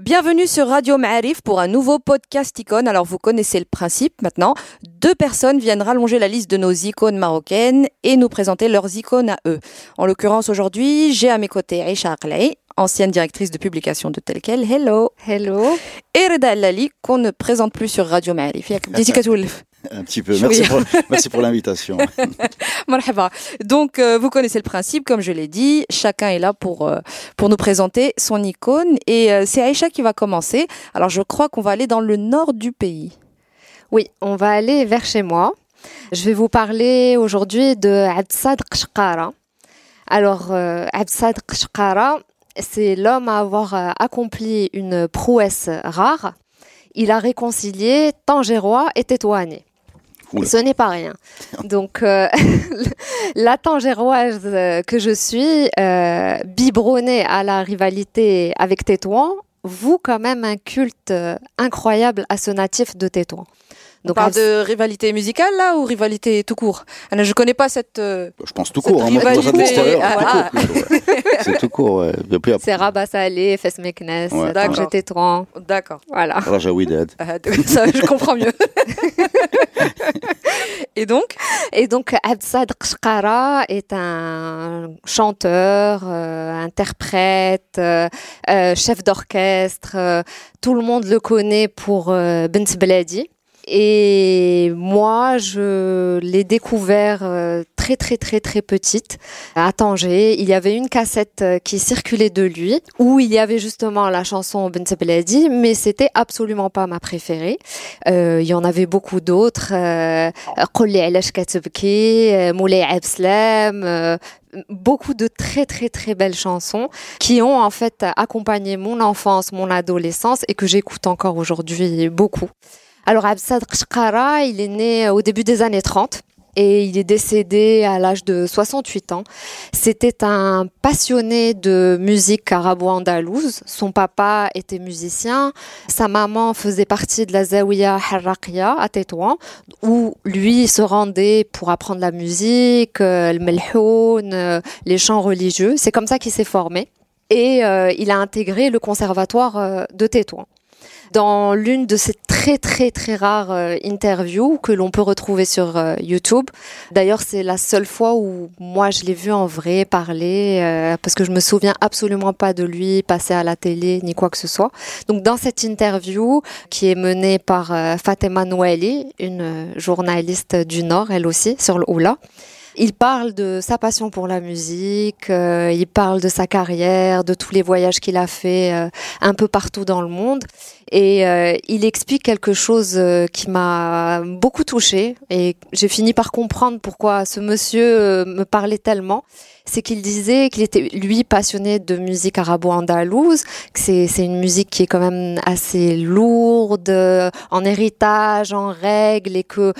Bienvenue sur Radio Ma'arif pour un nouveau podcast icône. Alors vous connaissez le principe maintenant. Deux personnes viennent rallonger la liste de nos icônes marocaines et nous présenter leurs icônes à eux. En l'occurrence aujourd'hui, j'ai à mes côtés Aisha Aklei, ancienne directrice de publication de Telkel. Hello. Hello. Et Reda Lali, qu'on ne présente plus sur Radio Ma'arif. Un petit peu. Merci pour, merci pour l'invitation. Donc, euh, vous connaissez le principe, comme je l'ai dit. Chacun est là pour, euh, pour nous présenter son icône. Et euh, c'est Aïcha qui va commencer. Alors, je crois qu'on va aller dans le nord du pays. Oui, on va aller vers chez moi. Je vais vous parler aujourd'hui de Absad Qshqara. Alors, Absad Qshqara, c'est l'homme à avoir accompli une prouesse rare. Il a réconcilié Tangérois et Tétouanais. Ce n'est pas rien. Donc, euh, la tangéroise euh, que je suis, euh, biberonnée à la rivalité avec Tétouan, vous quand même un culte euh, incroyable à ce natif de Tétouan. Donc, on parle de rivalité musicale là ou rivalité tout court? Je Je connais pas cette. je pense tout court. Hein, rivalité... Ah, c'est tout court. Ouais. C'est Rabat Salé, Fes Meknes, ouais. j'étais D'accord. Voilà. Raja Widad. Ah, ça, je comprends mieux. Et donc? Et donc, Absad Qshqara est un chanteur, euh, interprète, euh, euh, chef d'orchestre. tout le monde le connaît pour Bent Bladi. Et moi, je l'ai découvert euh, très très très très petite à Tanger. Il y avait une cassette euh, qui circulait de lui où il y avait justement la chanson Bent Bladi, mais c'était absolument pas ma préférée. Euh, il y en avait beaucoup d'autres. Moulay Abslam, beaucoup de très très très belles chansons qui ont en fait accompagné mon enfance, mon adolescence et que j'écoute encore aujourd'hui beaucoup. Alors Absad Qshqara, il est né au début des années 30 et il est décédé à l'âge de 68 ans. C'était un passionné de musique arabo-andalouse. Son papa était musicien, sa maman faisait partie de la Zawiya Harraqiya à Tétouan, où lui se rendait pour apprendre la musique, euh, le melhoun, euh, les chants religieux. C'est comme ça qu'il s'est formé. Et euh, il a intégré le conservatoire de Tétouan dans l'une de ces très très très rares euh, interviews que l'on peut retrouver sur euh, YouTube. D'ailleurs, c'est la seule fois où moi je l'ai vu en vrai parler euh, parce que je me souviens absolument pas de lui passer à la télé ni quoi que ce soit. Donc dans cette interview qui est menée par Fatima Noueli, une journaliste du Nord, elle aussi sur le Oula. Il parle de sa passion pour la musique, il parle de sa carrière, de tous les voyages qu'il a fait un peu partout dans le monde. Et euh, il explique quelque chose euh, qui m'a beaucoup touchée et j'ai fini par comprendre pourquoi ce monsieur euh, me parlait tellement. C'est qu'il disait qu'il était lui passionné de musique arabo-andalouse, que c'est, c'est une musique qui est quand même assez lourde en héritage, en règles et que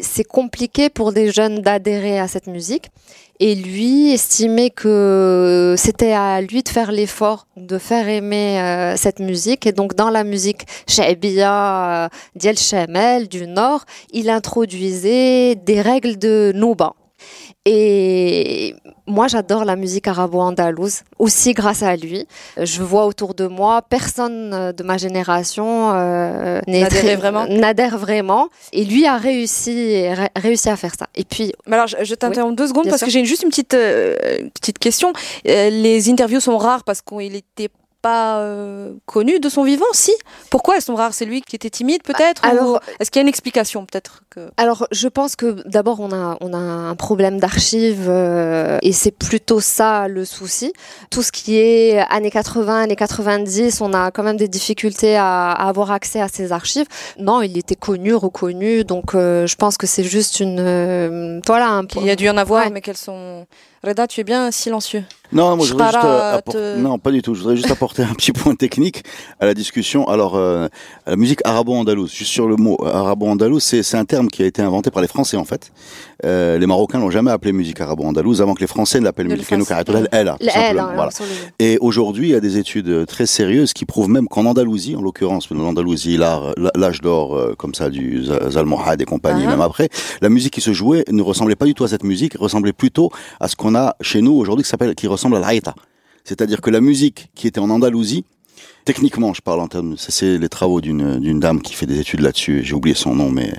c'est compliqué pour des jeunes d'adhérer à cette musique et lui estimait que c'était à lui de faire l'effort de faire aimer euh, cette musique. Et donc dans la musique Shaibia euh, Diel Shamel du Nord il introduisait des règles de Nouba et moi, j'adore la musique arabo-andalouse, aussi grâce à lui. Je vois autour de moi, personne euh, de ma génération euh, n'adhère vraiment. vraiment. Et lui a réussi, réussi à faire ça. Et puis. Mais alors, je, t'interromps deux secondes parce que j'ai juste une petite, euh, petite question. les interviews sont rares parce qu'il était pas euh, connu de son vivant Si. Pourquoi elles sont rares? C'est lui qui était timide peut-être Alors, est-ce qu'il y a une explication peut-être que... Alors, je pense que d'abord on a on a un problème d'archives euh, et c'est plutôt ça le souci. Tout ce qui est années 80, années 90, on a quand même des difficultés à, avoir accès à ces archives. Non, il était connu, reconnu, donc euh, je pense que c'est juste une voilà un. Il y a dû en avoir, mais qu'elles sont Reda, tu es bien silencieux. Non, moi, je voudrais juste, euh, non, pas du tout. Je voudrais juste apporter un petit point technique à la discussion. Alors, euh, la musique arabo-andalouse, juste sur le mot arabo-andalouse, c'est un terme qui a été inventé par les Français en fait. Euh, les Marocains n'ont jamais appelé musique arabo-andalouse avant que les Français ne l'appellent musique elle a. Voilà. Et aujourd'hui, il y a des études très sérieuses qui prouvent même qu'en Andalousie, en l'occurrence, en Andalousie, l'âge d'or euh, comme ça du Zalmohad et compagnie, uh-huh. même après, la musique qui se jouait ne ressemblait pas du tout à cette musique, ressemblait plutôt à ce qu'on a chez nous aujourd'hui qui s'appelle, qui ressemble à l'Aïta. C'est-à-dire que la musique qui était en Andalousie Techniquement, je parle en termes, ça c'est les travaux d'une d'une dame qui fait des études là-dessus. J'ai oublié son nom, mais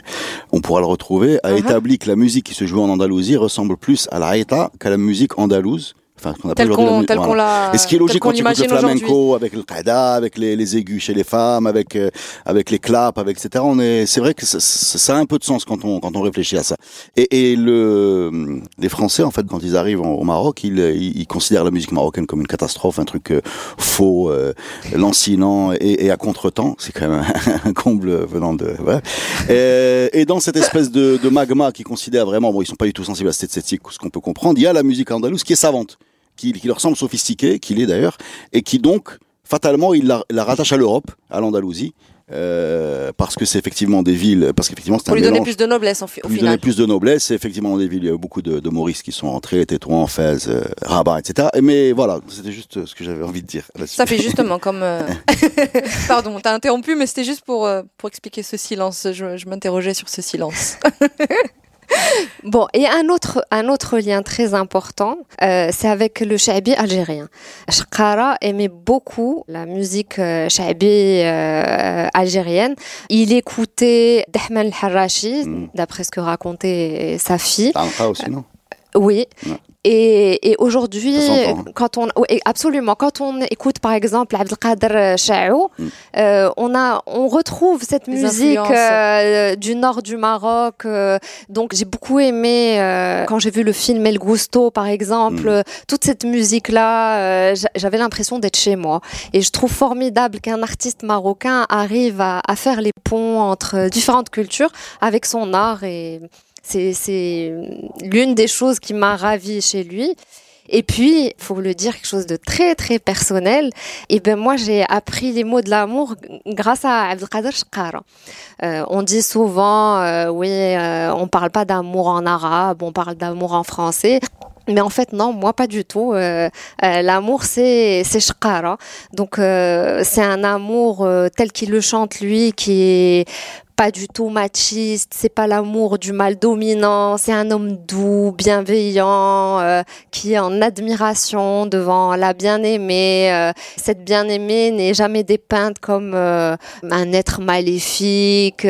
on pourra le retrouver. A uh-huh. établi que la musique qui se joue en Andalousie ressemble plus à la qu'à la musique andalouse Enfin, qu'on appelle aujourd'hui qu voilà. Et ce qui est logique quand tu écoutes le flamenco, avec le qaida, avec les, les, aigus chez les femmes, avec euh, avec les claps, avec etc. On est, c'est vrai que ça, ça, a un peu de sens quand on quand on réfléchit à ça. Et, et le les Français en fait quand ils arrivent au Maroc, ils, ils, considèrent la musique marocaine comme une catastrophe, un truc euh, faux, euh, lancinant et, et à contretemps. C'est quand même un, comble venant de. Ouais. Et, et, dans cette espèce de, de magma qui considère vraiment, bon, ils sont pas du tout sensibles à cette esthétique, ce qu'on peut comprendre. Il y a la musique andalouse qui est savante qui, qui leur semble sophistiqué, qu'il est d'ailleurs, et qui donc, fatalement, il la, la rattache à l'Europe, à l'Andalousie, euh, parce que c'est effectivement des villes, parce qu'effectivement c'est un Pour lui donner plus de noblesse au, final. Lui donner plus de noblesse, c'est effectivement des villes, il y a eu beaucoup de, de Maurice qui sont entrés, Tétouan, Fès, euh, Rabat, etc. Mais voilà, c'était juste ce que j'avais envie de dire. Ça fait justement comme... Euh... Pardon, t'as interrompu, mais c'était juste pour, euh, pour expliquer ce silence. Je, je m'interrogeais sur ce silence. Bon, et un autre, un autre lien très important, euh, c'est avec le shabi algérien. Shkara aimait beaucoup la musique euh, shabi euh, algérienne. Il écoutait Dahman al-Harashi, mm. d'après ce que racontait sa fille. aussi, non? Oui, et, et aujourd'hui, quand on, absolument, quand on écoute par exemple Abdelkader Chaou, mm. euh, on a, on retrouve cette musique euh, du nord du Maroc. Euh, donc j'ai beaucoup aimé euh, quand j'ai vu le film El Gusto par exemple, mm. toute cette musique là, j'avais l'impression d'être chez moi. Et je trouve formidable qu'un artiste marocain arrive à, à faire les ponts entre différentes cultures avec son art et c'est l'une des choses qui m'a ravie chez lui. Et puis, faut le dire, quelque chose de très très personnel. Et ben moi, j'ai appris les mots de l'amour grâce à Abdelkader Shkara. Euh, on dit souvent, euh, oui, euh, on parle pas d'amour en arabe, on parle d'amour en français. Mais en fait, non, moi pas du tout. Euh, euh, l'amour, c'est c'est shkara. Donc c'est un amour tel qu'il le chante lui, qui est pas du tout machiste, c'est pas l'amour du mal dominant, c'est un homme doux, bienveillant, euh, qui est en admiration devant la bien-aimée. Euh, cette bien-aimée n'est jamais dépeinte comme euh, un être maléfique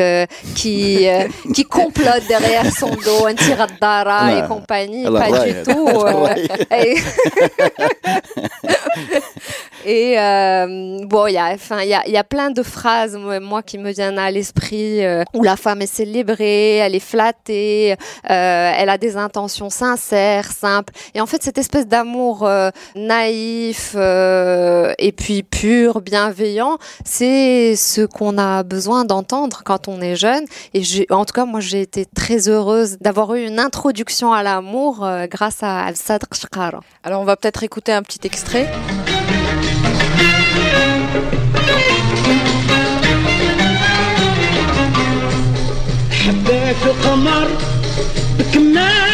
qui qui complote derrière son dos, un tiradara et compagnie, pas du tout. et, bon, il y a, enfin, il y a, y a plein de phrases moi qui me viennent à l'esprit euh, où la femme est célébrée, elle est flattée, euh, elle a des intentions sincères, simples. Et en fait, cette espèce d'amour euh, naïf et puis pur, bienveillant, c'est ce qu'on a besoin d'entendre quand on est jeune. Et en tout cas, moi, j'ai été très heureuse d'avoir eu une introduction à l'amour grâce à Al-Sadr. Alors, on va peut-être écouter un petit extrait. حبيت القمر بكماله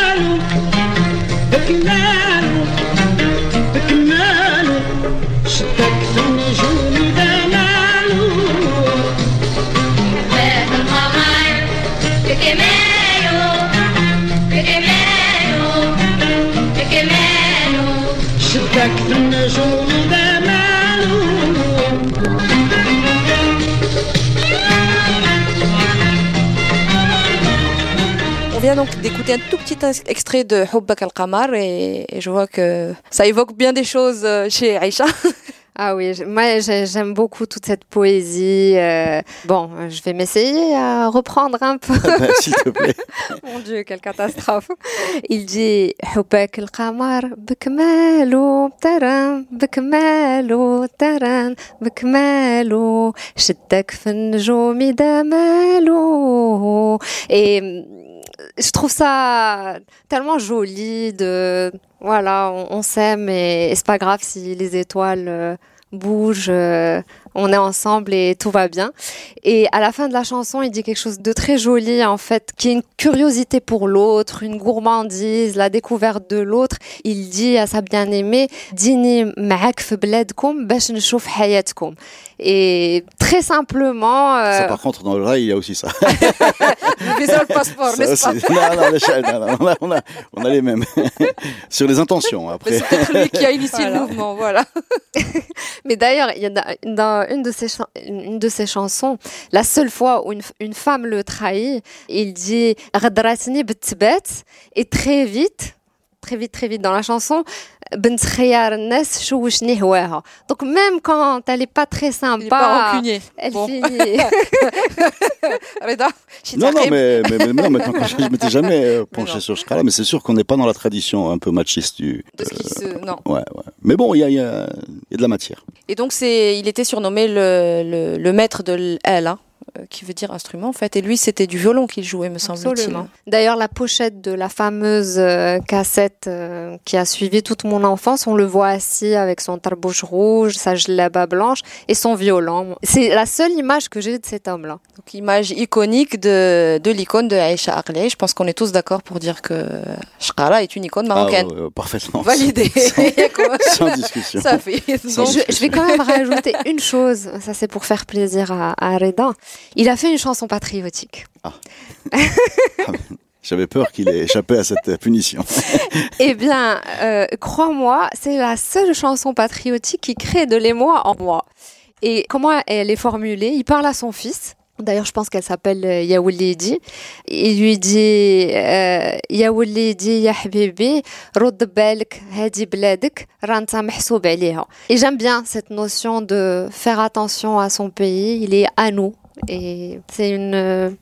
vient donc d'écouter un tout petit extrait de Hubbak al-Qamar et, je vois que ça évoque bien des choses euh, chez Aïcha. Ah oui, moi j'aime beaucoup toute cette poésie. Euh, bon, je vais m'essayer à reprendre un peu. S'il te plaît. Mon Dieu, quelle catastrophe. Il dit حبك القمر بكماله ترى بكماله ترى بكماله شدك في النجوم دماله. Et je trouve ça tellement joli de voilà, on, on s'aime et, et c'est pas grave si les étoiles euh, bougent. euh, on est ensemble et tout va bien. Et à la fin de la chanson, il dit quelque chose de très joli, en fait, qui est une curiosité pour l'autre, une gourmandise, la découverte de l'autre. Il dit à sa bien-aimée, dînez معاك في بلادكم باش نشوف حياتكم. et très simplement. Euh, ça, par contre, dans le rail, il y a aussi ça. Disons le passeport, ça aussi... pas Non, non, on, a, les mêmes. Sur les intentions, après. C'est lui qui a initié le mouvement, voilà. Mais d'ailleurs, il y a dans une de ses, une de ses chansons, la seule fois où une, une femme le trahit, il dit et très vite, très vite, très vite dans la chanson, Ben Donc même quand elle n'est pas très sympa, elle bon. finit. Ah, non, non, mais, mais, mais non, je ne m'étais jamais euh, penché sur ce cas-là, mais c'est sûr qu'on n'est pas dans la tradition un peu machiste du. Euh, non. Ouais, ouais. Mais bon, il y a, y, a, y a, de la matière. Et donc, il était surnommé le, le, maître de l'aile qui veut dire instrument, en fait. Et lui, c'était du violon qu'il jouait, me semble-t-il. D'ailleurs, la pochette de la fameuse euh, cassette euh, qui a suivi toute mon enfance, on le voit assis avec son tarbouche rouge, sa gelaba blanche et son violon. C'est la seule image que j'ai de cet homme-là. Donc, image iconique de, de l'icône de Aïcha Arley. Je pense qu'on est tous d'accord pour dire que Shkara est une icône marocaine. Ah, ouais, ouais, parfaitement. Validé. Sans discussion. Ça fait. Sans je vais quand même rajouter une chose, ça c'est pour faire plaisir à, à Reda. Il a fait une chanson patriotique. Ah. ah. J'avais peur qu'il ait échappé à cette punition. eh bien, euh, crois-moi, c'est la seule chanson patriotique qui crée de l'émoi en moi. Et comment elle est formulée? Il parle à son fils. D'ailleurs, je pense qu'elle s'appelle euh, Yaoulidi. Il lui dit euh, Yaoulidi, ya habibi, rod belk, hadi Et j'aime bien cette notion de faire attention à son pays. Il est à nous et c'est une,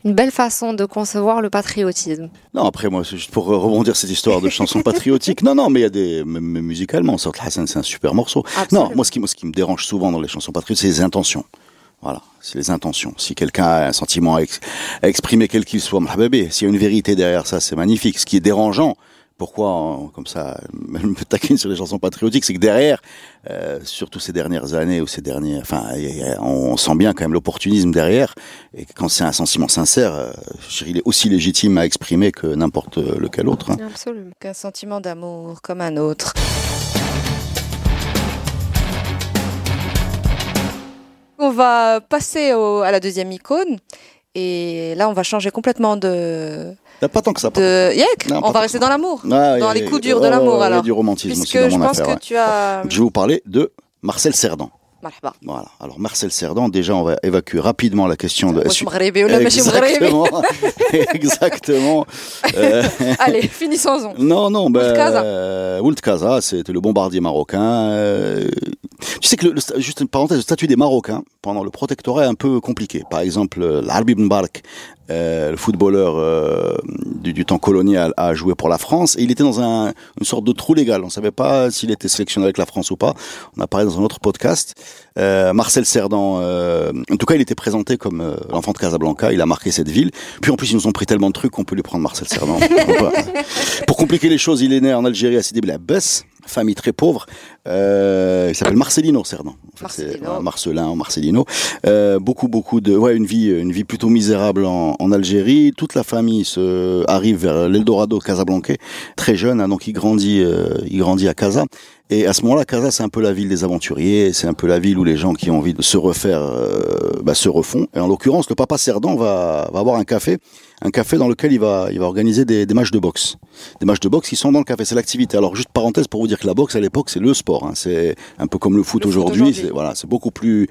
une belle façon de concevoir le patriotisme. Non, après, moi, c'est juste pour rebondir cette histoire de chanson patriotique. Non, non, mais il y a des, même musicalement, Sort Hassan, c'est un super morceau. Absolument. Non, moi, ce qui, moi, ce qui me dérange souvent dans les chansons patriotiques, c'est les intentions. Voilà, c'est les intentions. Si quelqu'un a un sentiment à, ex- à exprimer quel qu'il soit, bébé, s'il y a une vérité derrière ça, c'est magnifique. Ce qui est dérangeant, pourquoi, comme ça, je me taquine sur les chansons patriotiques, c'est que derrière, euh, surtout ces dernières années ou ces derniers, enfin, on sent bien quand même l'opportunisme derrière. Et quand c'est un sentiment sincère, euh, il est aussi légitime à exprimer que n'importe lequel autre. hein. Absolument. un sentiment d'amour comme un autre. On va passer à la deuxième icône. Et là, on va changer complètement de. Il pas tant que ça. De on va rester dans l'amour. Ah, dans les coups durs oh, de l'amour, alors. Il du romantisme Puisque aussi dans je vais vous parler de Marcel Cerdan. Voilà. Alors Marcel Cerdan, déjà on va évacuer rapidement la question de. Exactement. Exactement. euh... Allez, finissons-en. Non, non, ben. Kaza, euh, c'était le bombardier marocain. Euh, tu sais que juste une parenthèse, le statut des Marocains pendant le protectorat est un peu compliqué. Par exemple, euh, l'Arbi Mbark euh, le footballeur euh, du, du temps colonial, a joué pour la France et il était dans un, une sorte de trou légal. On ne savait pas s'il était sélectionné avec la France ou pas. On a parlé dans un autre podcast. Euh, Marcel Cerdan, euh, en tout cas, il était présenté comme euh, l'enfant de Casablanca. Il a marqué cette ville. Puis en plus, ils nous ont pris tellement de trucs qu'on peut lui prendre Marcel Cerdan. Pour compliquer les choses, il est né en Algérie à Sidi Blabès, famille très pauvre. Euh, il s'appelle Marcelino Cerdan. En fait, Marcelino. Marcelin, Marcelino. Euh, beaucoup, beaucoup de, ouais, une vie, une vie plutôt misérable en, en Algérie. Toute la famille se arrive vers l'Eldorado Casablanca, très jeune, hein, donc il grandit, euh, il grandit à Casa. Et à ce moment-là, Casa, c'est un peu la ville des aventuriers, c'est un peu la ville où les gens qui ont envie de se refaire euh, bah, se refont. Et en l'occurrence, le papa Cerdan va, va avoir un café, un café dans lequel il va, il va organiser des, des matchs de boxe. Des matchs de boxe qui sont dans le café, c'est l'activité. Alors juste parenthèse pour vous dire que la boxe à l'époque, c'est le sport. hein. C'est un peu comme le foot aujourd'hui. C'est- Voilà, c'est beaucoup plus.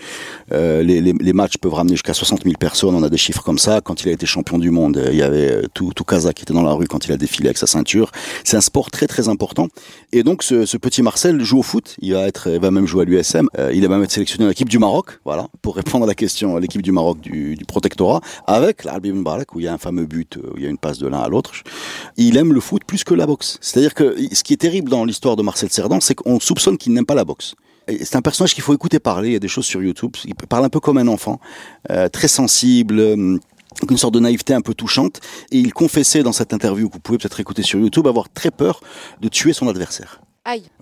euh, les, les, les matchs peuvent ramener jusqu'à 60 000 personnes. On a des chiffres comme ça. Quand il a été champion du monde, il y avait euh, tout, tout Casa qui était dans la rue quand il a défilé avec sa ceinture. C'est un sport très très important. Et donc ce, ce petit Marcel joue au foot. Il va être, va même jouer à l'USM. Euh, il va même être sélectionné dans l'équipe du Maroc. Voilà, pour répondre à la question, l'équipe du Maroc du, protectorat, avec l'Albi Ben Barak où il y a un fameux but, euh, où il y a une passe de l'un à l'autre. Il aime le foot plus que la boxe. C'est-à-dire que ce qui est terrible dans l'histoire de Marcel Cerdan, c'est qu'on soupçonne qu'il n'aime pas la boxe. C'est un personnage qu'il faut écouter parler. Il y a des choses sur YouTube. Il parle un peu comme un enfant, euh, très sensible. euh, une sorte de naïveté un peu touchante. Et il confessait dans cette interview que vous pouvez peut-être écouter sur YouTube avoir très peur de tuer son adversaire.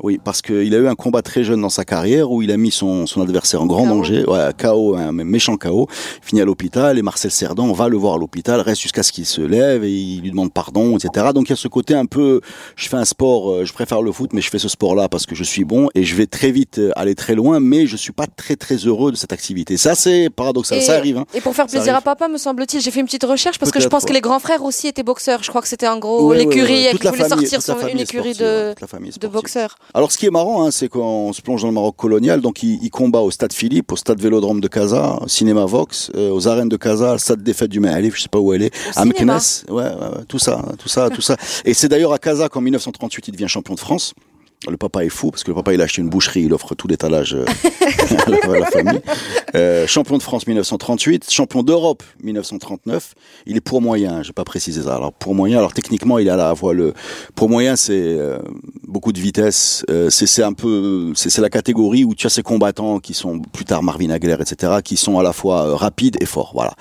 Oui, parce qu'il a eu un combat très jeune dans sa carrière où il a mis son, son adversaire en grand danger, ouais, KO, un méchant KO, finit à l'hôpital et Marcel Cerdan va le voir à l'hôpital, reste jusqu'à ce qu'il se lève et il lui demande pardon, etc. Donc il y a ce côté un peu, je fais un sport, euh, je préfère le foot, mais je fais ce sport-là parce que je suis bon et je vais très vite euh, aller très loin, mais je suis pas très très heureux de cette activité. Ça c'est paradoxal, ça arrive. Hein. Et pour faire plaisir à papa, me semble-t-il, j'ai fait une petite recherche parce que je pense que les grands frères aussi étaient boxeurs. Je crois que c'était en gros l'écurie, ouais, voulait sortir son, une écurie de, de boxeurs. Alors ce qui est marrant, hein, c'est qu'on se plonge dans le Maroc colonial. Donc, il, combat au Stade Philippe, au Stade Vélodrome de Casa, au Cinéma Vox, euh, aux arènes de Casa, Stade des Fêtes du Mahalif, je sais pas où elle est, à Meknes, ouais, ouais, tout ça, tout ça, tout ça. Et c'est d'ailleurs à Casa qu'en 1938, il devient champion de France. Le papa est fou parce que le papa il a acheté une boucherie, il offre tout l'étalage euh, à la famille. Euh, champion de France 1938, champion d'Europe 1939. Il est pour moyen, j'ai pas précisé ça. Alors pour moyen, alors techniquement il a la voie le pour moyen c'est euh, beaucoup de vitesse. C'est un peu c'est la catégorie où tu as ces combattants qui sont plus tard Marvin Hagler etc qui sont à la fois rapides et forts. Voilà.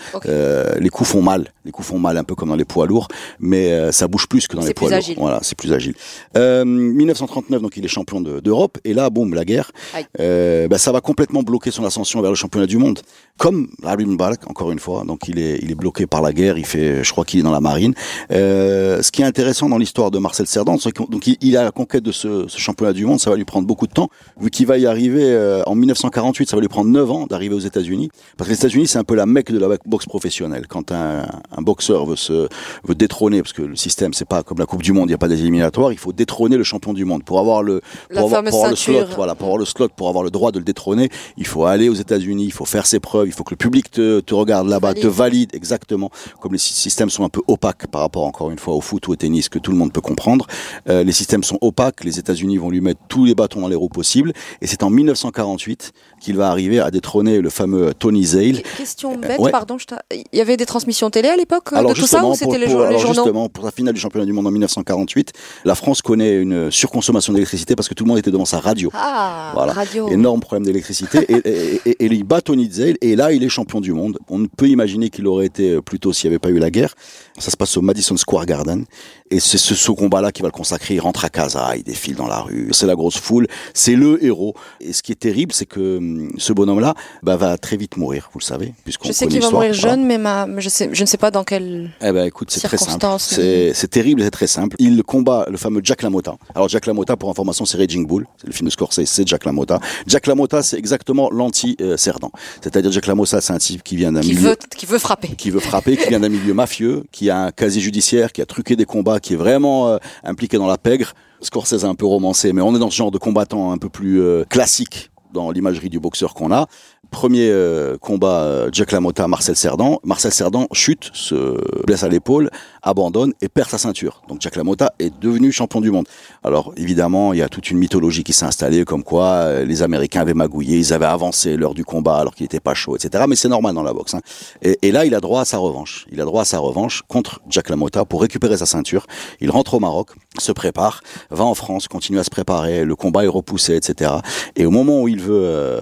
les coups font mal, les coups font mal un peu comme dans les poids lourds, mais ça bouge plus que dans les poids lourds. Voilà, c'est plus agile. 1939 donc il est champion d'Europe, et là, boum, la guerre, euh, bah, ça va complètement bloquer son ascension vers le championnat du monde. Comme Abim Mbarak, encore une fois, donc il est, il est bloqué par la guerre, il fait, je crois qu'il est dans la marine. Euh, ce qui est intéressant dans l'histoire de Marcel Cerdan, c'est qu'il il a la conquête de ce, ce, championnat du monde, ça va lui prendre beaucoup de temps, vu qu'il va y arriver euh, en 1948, ça va lui prendre 9 ans d'arriver aux États-Unis, parce que les États-Unis, c'est un peu la mecque de la boxe professionnelle. Quand un, un boxeur veut se veut détrôner, parce que le système, c'est pas comme la Coupe du Monde, il n'y a pas des éliminatoires, il faut détrôner le champion du monde. Pour avoir le pour, avoir, pour avoir, le slot, voilà, pour avoir le slot, pour avoir le droit de le détrôner, il faut aller aux États-Unis, il faut faire ses preuves, il faut que le public te, te regarde là-bas, te valide exactement. Comme les systèmes sont un peu opaques par rapport encore une fois au foot ou au tennis que tout le monde peut comprendre, euh, les systèmes sont opaques. Les États-Unis vont lui mettre tous les bâtons dans les roues possibles, et c'est en 1948 qu'il va arriver à détrôner le fameux Tony Zale. Question bête, pardon, il y avait des transmissions télé à l'époque de tout ça ou c'était les, journaux? Justement, pour la finale du championnat du monde en 1948, la France connaît une surconsommation d'électricité parce que tout le monde était devant sa radio. Ah, voilà. radio. Énorme problème d'électricité. et, et, et, il bat Tony Zale et là, il est champion du monde. On ne peut imaginer qu'il aurait été plus tôt s'il n'y avait pas eu la guerre. Ça se passe au Madison Square Garden. Et c'est ce, ce combat-là qui va le consacrer. Il rentre à casa, il défile dans la rue. C'est la grosse foule. C'est le héros. Et ce qui est terrible, c'est que hum, ce bonhomme-là bah, va très vite mourir, vous le savez. Je sais qu'il va mourir jeune, mais ma, je, sais, je ne sais pas dans quelle eh ben, écoute, c'est très simple. C'est terrible c'est très simple. Il combat le fameux Jack LaMotta. Alors Jack LaMotta, pour information, c'est Raging Bull. C'est le film de Scorsese, c'est Jack LaMotta. Jack LaMotta, c'est exactement l'anti-Cerdan. C'est-à-dire Jack LaMotta, c'est un type qui vient d'un milieu... Veut, qui veut frapper. Qui veut frapper, qui vient d'un milieu mafieux, qui a un casier judiciaire, qui a truqué des combats, qui est vraiment euh, impliqué dans la pègre. Scorsese a un peu romancé, mais on est dans ce genre de combattant un peu plus euh, classique dans l'imagerie du boxeur qu'on a. Premier euh, combat, euh, Jack LaMotta, Marcel Cerdan. Marcel Cerdan chute, se blesse à l'épaule, abandonne et perd sa ceinture. Donc Jack LaMotta est devenu champion du monde. Alors évidemment, il y a toute une mythologie qui s'est installée, comme quoi euh, les Américains avaient magouillé, ils avaient avancé l'heure du combat alors qu'il n'était pas chaud, etc. Mais c'est normal dans la boxe. Hein. Et, là, il a droit à sa revanche. Il a droit à sa revanche contre Jack LaMotta pour récupérer sa ceinture. Il rentre au Maroc, se prépare, va en France, continue à se préparer. Le combat est repoussé, etc. Et au moment où il veut euh,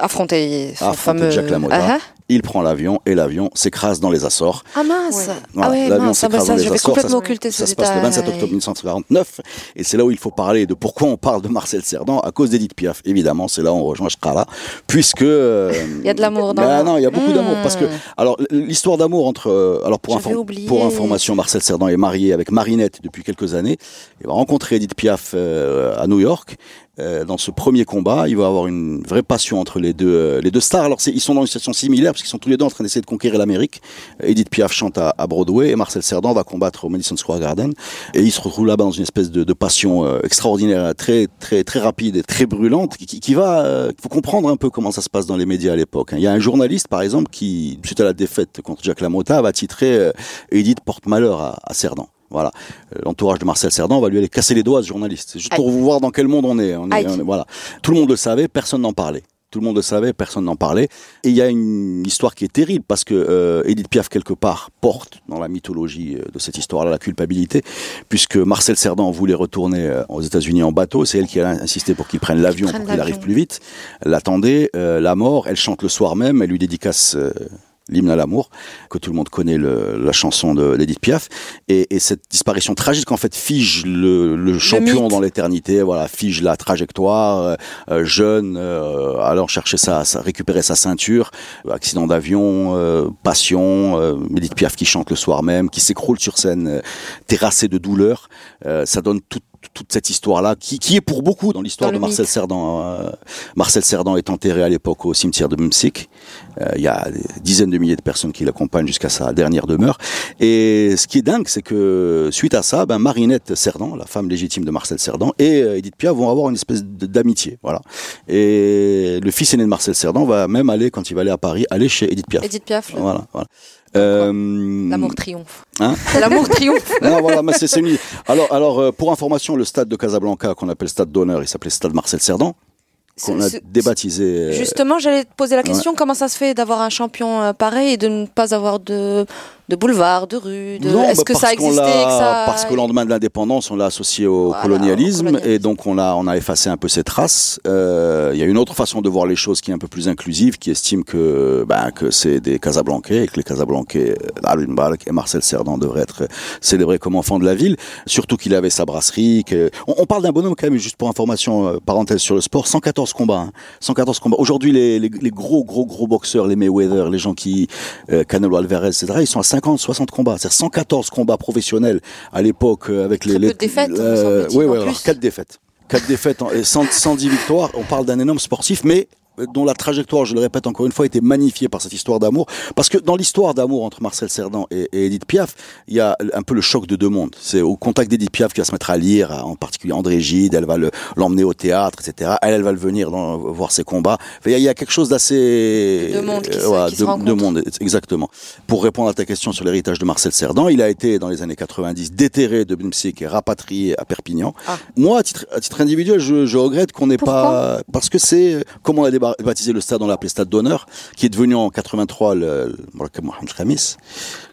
affronter son fameux Jack LaMotta. Uh-huh. Il prend l'avion et l'avion s'écrase dans les Açores. Ah mince ah ouais, L'avion s'écrase ah bah dans les Açores. complètement occulté ça, ça se passe le 27 octobre 1949 et c'est là où il faut parler de pourquoi on parle de Marcel Cerdan à cause d'Edith Piaf. Évidemment, c'est là où on rejoint Shkara puisque euh, il y a de l'amour dans bah, non, il y a beaucoup d'amour parce que hmm. alors l'histoire d'amour entre euh, alors pour, pour information Marcel Cerdan est marié avec Marinette depuis quelques années. Il va rencontrer Edith Piaf euh, à New York euh, dans ce premier combat. Il va avoir une vraie passion entre les deux, euh, les deux stars. Alors, ils sont dans une situation similaire parce qu'ils sont tous les deux en train d'essayer de conquérir l'Amérique. Edith Piaf chante à, à, Broadway et Marcel Cerdan va combattre au Madison Square Garden. Et ils se retrouvent là-bas dans une espèce de, de passion euh, extraordinaire, très, très, très rapide et très brûlante, qui, qui va, il faut comprendre un peu comment ça se passe dans les médias à l'époque. Hein. Il y a un journaliste, par exemple, qui, suite à la défaite contre Jack LaMotta, va titrer Edith porte malheur à, à Cerdan. Voilà. Euh, l'entourage de Marcel Cerdan va lui aller casser les doigts à ce journaliste. Juste pour vous voir dans quel monde on est. On est, voilà. Tout le monde le savait, personne n'en parlait. Tout le monde le savait, personne n'en parlait. Et il y a une histoire qui est terrible parce que euh, Edith Piaf quelque part porte dans la mythologie euh, de cette histoire-là la culpabilité, puisque Marcel Cerdan voulait retourner aux États-Unis en bateau. C'est elle qui a insisté pour qu'il prenne l'avion pour qu'il arrive plus vite. L'attendait, la mort. Elle chante le soir même. Elle lui dédicace l'hymne à l'amour, que tout le monde connaît le, la chanson de l'Edith Piaf, et, et, cette disparition tragique en fait fige le, le champion dans l'éternité, voilà, fige la trajectoire, euh, euh jeune, euh, allant chercher sa, sa, récupérer sa ceinture, accident d'avion, euh, passion, euh, Edith Piaf qui chante le soir même, qui s'écroule sur scène, terrassé de douleur, ça donne toute toute cette histoire-là, qui, qui, est pour beaucoup dans l'histoire de Marcel Cerdan. Euh, Marcel Cerdan est enterré à l'époque au cimetière de Mumsik. Euh, il y a des dizaines de milliers de personnes qui l'accompagnent jusqu'à sa dernière demeure. Et ce qui est dingue, c'est que suite à ça, ben, Marinette Cerdan, la femme légitime de Marcel Cerdan, et euh, Edith Piaf vont avoir une espèce d'amitié. Voilà. Et le fils aîné de Marcel Cerdan va même aller, quand il va aller à Paris, aller chez Edith Piaf. Edith Piaf. Voilà. voilà. Euh, L'amour triomphe. Hein L'amour triomphe. non, voilà, mais c'est une... Alors, alors euh, pour information, le stade de Casablanca, qu'on appelle stade d'honneur, il s'appelait stade Marcel Cerdan qu'on a débaptisé. Euh, Justement, j'allais te poser la question comment ça se fait d'avoir un champion pareil et de ne pas avoir de de boulevard, de rue de... Est-ce que ça existait ça... Parce qu'au lendemain de l'indépendance, on l'a associé au, colonialisme, et donc on a, on a effacé un peu ses traces. Euh, il y a une autre façon de voir les choses qui est un peu plus inclusive, qui estime que, ben, que c'est des Casablancais et que les Casablancais, Alvin Balk et Marcel Cerdan devraient être célébrés comme enfants de la ville. Surtout qu'il avait sa brasserie. Que... On, on, parle d'un bonhomme quand même, juste pour information, euh, parenthèse sur le sport, 114 combats. Hein. 114 combats. Aujourd'hui, les, les, les, gros, gros, gros boxeurs, les Mayweather, les gens qui, euh, Canelo Alvarez, etc., ils sont à 50, 60 combats. C'est 114 combats professionnels à l'époque euh, avec les. les défaites. Euh, oui, oui, alors 4 défaites. 4 défaites et 110 victoires. On parle d'un énorme sportif, mais dont la trajectoire, je le répète encore une fois, était magnifiée par cette histoire d'amour. Parce que dans l'histoire d'amour entre Marcel Cerdan et, et, Edith Piaf, il y a un peu le choc de deux mondes. C'est au contact d'Edith Piaf qui va se mettre à lire, en particulier André Gide, elle va l'emmener au théâtre, etc. Elle, elle va le venir dans, voir ses combats. Il y, a, il y a quelque chose d'assez... Deux mondes qui, euh, qui de, mondes, exactement. Pour répondre à ta question sur l'héritage de Marcel Cerdan, il a été, dans les années 90, déterré de Bimsik et rapatrié à Perpignan. Ah. Moi, à titre, à titre individuel, je, je regrette qu'on n'ait pas... Parce que c'est... Comme on a baptisé le stade on l'appelait stade d'honneur, qui est devenu en 83 le, le Khamis,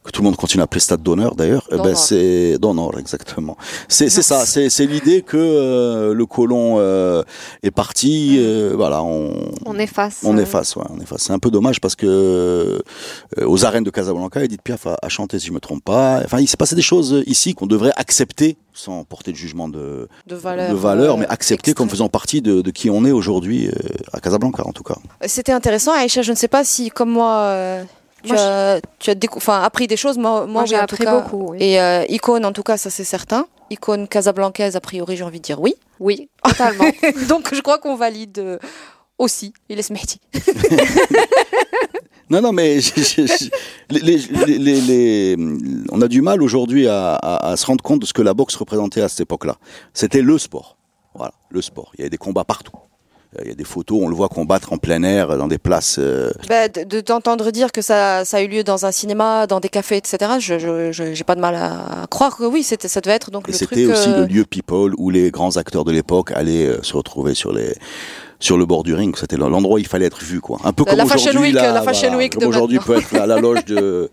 que tout le monde continue à appeler stade d'honneur d'ailleurs. Eh ben c'est d'honneur exactement. C'est c'est ça, c'est c'est l'idée que euh, le colon euh, est parti, euh, voilà, on on efface. On efface, ouais, on efface. C'est un peu dommage parce que aux arènes de Casablanca, Edith Piaf a, a, chanté si je me trompe pas. Enfin, il s'est passé des choses ici qu'on devrait accepter sans porter de jugement de, de valeur, de valeur mais accepter extrême. comme faisant partie de, de qui on est aujourd'hui à Casablanca en tout cas. C'était intéressant, Aïcha. Je ne sais pas si, comme moi, tu, moi, as, tu as enfin, appris des choses. Moi, moi, moi j'ai appris cas. beaucoup. Oui. Et euh, icône, en tout cas, ça c'est certain. Icône casablancaise, a priori, j'ai envie de dire oui. Oui, totalement. Donc je crois qu'on valide euh, aussi. Il est smehti. Non, non, mais je, je, je, les, les, les, on a du mal aujourd'hui à, à, à, se rendre compte de ce que la boxe représentait à cette époque-là. C'était le sport. Voilà, le sport. Il y avait des combats partout. Il y a des photos, on le voit combattre en plein air dans des places. Euh... Bah, de t'entendre dire que ça, ça a eu lieu dans un cinéma, dans des cafés, etc. Je j'ai pas de mal à croire que oui, c'était ça devait être donc. Et c'était aussi euh... le lieu people où les grands acteurs de l'époque allaient euh, se retrouver sur les sur le bord du ring. C'était l'endroit où il fallait être vu, quoi. Un peu la, comme la Fashion Week, là, la Fashion voilà, Week comme aujourd'hui peut être la, la, loge de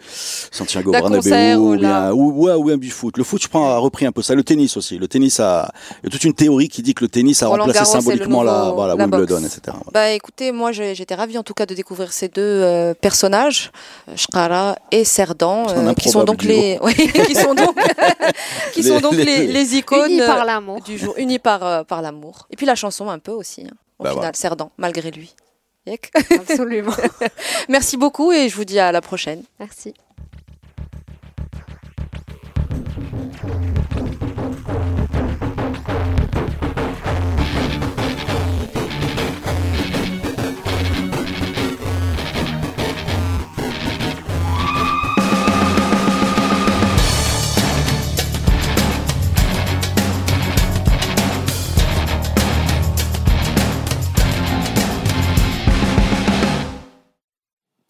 Santiago Bernabéu ou, bien, ou, ouais, ou un du foot. Le foot, je prends, a repris un peu ça. Le tennis aussi. Le tennis a, il y a toute une théorie qui dit que le tennis a Roland remplacé Garros, symboliquement nouveau, la, voilà, la Wimbledon, etc. Bah écoutez, moi j'étais ravie en tout cas de découvrir ces deux euh, personnages, Shkara et Cerdan, euh, qui sont donc les, qui sont donc, qui sont donc les, les icônes unis par l'amour du jour, unis par euh, par l'amour. Et puis la chanson un peu aussi. Hein au bah final. Cerdan, malgré lui. Yek. Absolument. Merci beaucoup et je vous dis à la prochaine. Merci.